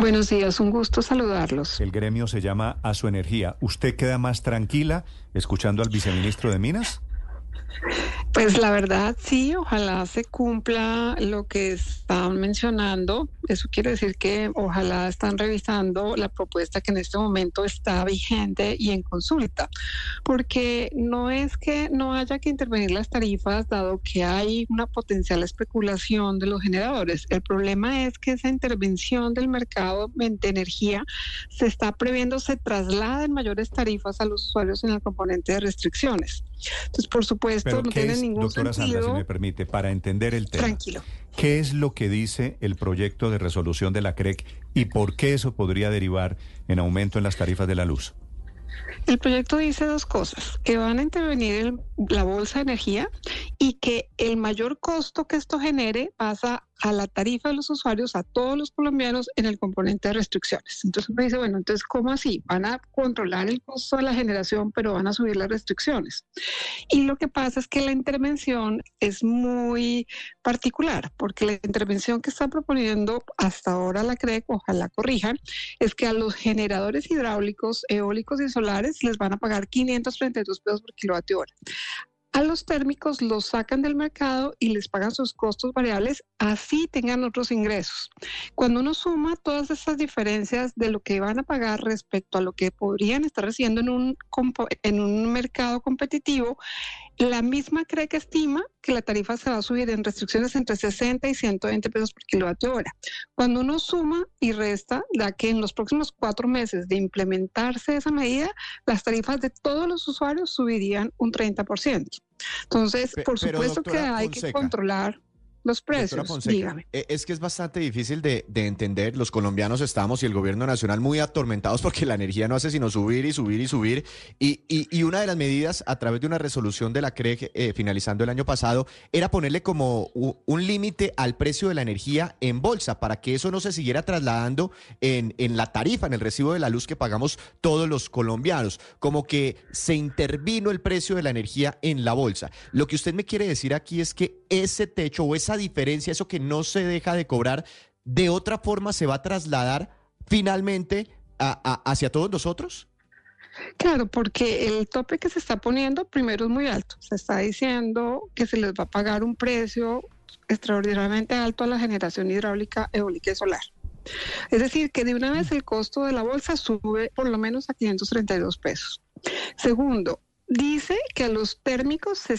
Buenos días, un gusto saludarlos. El gremio se llama A Su Energía. ¿Usted queda más tranquila escuchando al viceministro de Minas? Pues la verdad sí, ojalá se cumpla lo que están mencionando. Eso quiere decir que ojalá están revisando la propuesta que en este momento está vigente y en consulta, porque no es que no haya que intervenir las tarifas, dado que hay una potencial especulación de los generadores. El problema es que esa intervención del mercado de energía se está previendo se traslada en mayores tarifas a los usuarios en el componente de restricciones. Entonces, por supuesto, Pero no ¿qué tiene es, ningún doctora sentido. Sandra, si me permite, para entender el tema? Tranquilo. ¿Qué es lo que dice el proyecto de resolución de la CREC y por qué eso podría derivar en aumento en las tarifas de la luz? El proyecto dice dos cosas, que van a intervenir en la bolsa de energía y que el mayor costo que esto genere pasa a la tarifa de los usuarios, a todos los colombianos en el componente de restricciones. Entonces uno dice, bueno, entonces, ¿cómo así? Van a controlar el costo de la generación, pero van a subir las restricciones. Y lo que pasa es que la intervención es muy particular, porque la intervención que está proponiendo hasta ahora la CREC, ojalá corrijan, es que a los generadores hidráulicos, eólicos y solares les van a pagar 532 pesos por kilovatio hora. A los térmicos los sacan del mercado y les pagan sus costos variables, así tengan otros ingresos. Cuando uno suma todas esas diferencias de lo que van a pagar respecto a lo que podrían estar recibiendo en un, en un mercado competitivo, la misma cree que estima que la tarifa se va a subir en restricciones entre 60 y 120 pesos por kilovatio hora. Cuando uno suma y resta, da que en los próximos cuatro meses de implementarse esa medida, las tarifas de todos los usuarios subirían un 30%. Entonces, por pero, supuesto que hay que controlar los precios. Fonseca, Dígame. eh, es que es bastante difícil de, de entender. Los colombianos estamos y el gobierno nacional muy atormentados porque la energía no hace sino subir y subir y subir. Y, y- y una de las medidas a través de una resolución de la CREG eh, finalizando el año pasado era ponerle como un límite al precio de la energía en bolsa para que eso no se siguiera trasladando en, en la tarifa, en el recibo de la luz que pagamos todos los colombianos. Como que se intervino el precio de la energía en la bolsa. Lo que usted me quiere decir aquí es que ese techo o esa diferencia, eso que no se deja de cobrar, de otra forma se va a trasladar finalmente hacia todos nosotros. Claro, porque el tope que se está poniendo primero es muy alto. Se está diciendo que se les va a pagar un precio extraordinariamente alto a la generación hidráulica, eólica y solar. Es decir, que de una vez el costo de la bolsa sube por lo menos a 532 pesos. Segundo, dice que a los térmicos se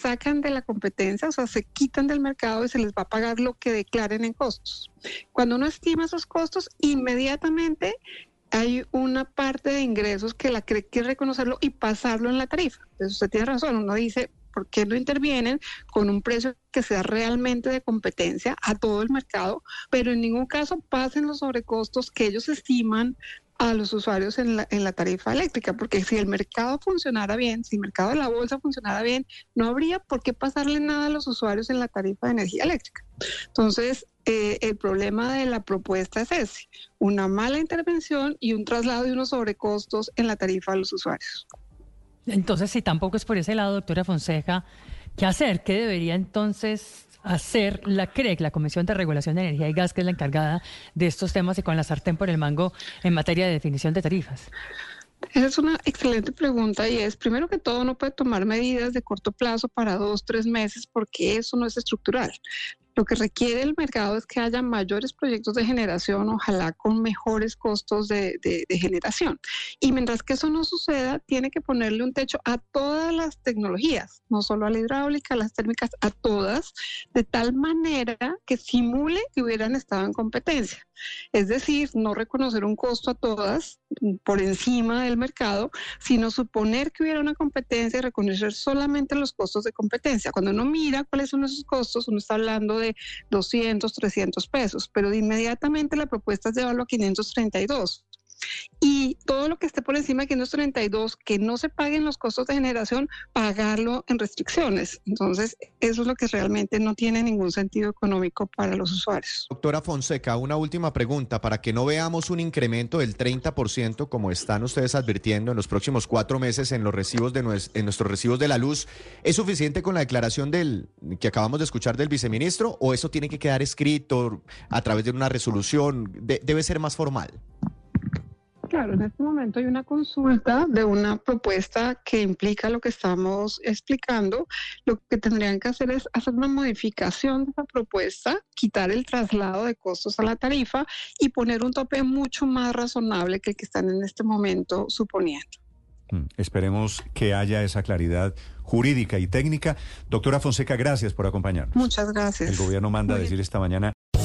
Sacan de la competencia, o sea, se quitan del mercado y se les va a pagar lo que declaren en costos. Cuando uno estima esos costos, inmediatamente hay una parte de ingresos que la cree que reconocerlo y pasarlo en la tarifa. Entonces usted tiene razón, uno dice, ¿por qué no intervienen con un precio que sea realmente de competencia a todo el mercado, pero en ningún caso pasen los sobrecostos que ellos estiman a los usuarios en la, en la tarifa eléctrica, porque si el mercado funcionara bien, si el mercado de la bolsa funcionara bien, no habría por qué pasarle nada a los usuarios en la tarifa de energía eléctrica. Entonces, eh, el problema de la propuesta es ese, una mala intervención y un traslado de unos sobrecostos en la tarifa de los usuarios. Entonces, si tampoco es por ese lado, doctora Fonseca, ¿qué hacer? ¿Qué debería entonces hacer la CREC, la Comisión de Regulación de Energía y Gas, que es la encargada de estos temas y con la sartén por el mango en materia de definición de tarifas? Esa es una excelente pregunta y es, primero que todo, no puede tomar medidas de corto plazo para dos, tres meses porque eso no es estructural. Lo que requiere el mercado es que haya mayores proyectos de generación, ojalá con mejores costos de, de, de, generación. Y mientras que eso no suceda, tiene que ponerle un techo a todas las tecnologías, no solo a la hidráulica, a las térmicas, a todas, de tal manera que simule que hubieran estado en competencia. Es decir, no reconocer un costo a todas por encima del mercado, sino suponer que hubiera una competencia y reconocer solamente los costos de competencia. Cuando uno mira cuáles son esos costos, uno está hablando de 200, 300 pesos, pero inmediatamente la propuesta es llevarlo a 532 y todo lo que esté por encima de 532, que no se paguen los costos de generación, pagarlo en restricciones. Entonces, eso es lo que realmente no tiene ningún sentido económico para los usuarios. Doctora Fonseca, una última pregunta. Para que no veamos un incremento del 30%, como están ustedes advirtiendo en los próximos cuatro meses en los recibos de en nuestros recibos de la luz, ¿es suficiente con la declaración del que acabamos de escuchar del viceministro o eso tiene que quedar escrito a través de una resolución? De, ¿Debe ser más formal? Claro, en este momento hay una consulta de una propuesta que implica lo que estamos explicando. Lo que tendrían que hacer es hacer una modificación de esa propuesta, quitar el traslado de costos a la tarifa y poner un tope mucho más razonable que el que están en este momento suponiendo. Mm, esperemos que haya esa claridad jurídica y técnica. Doctora Fonseca, gracias por acompañarnos. Muchas gracias. El gobierno manda a decir esta mañana.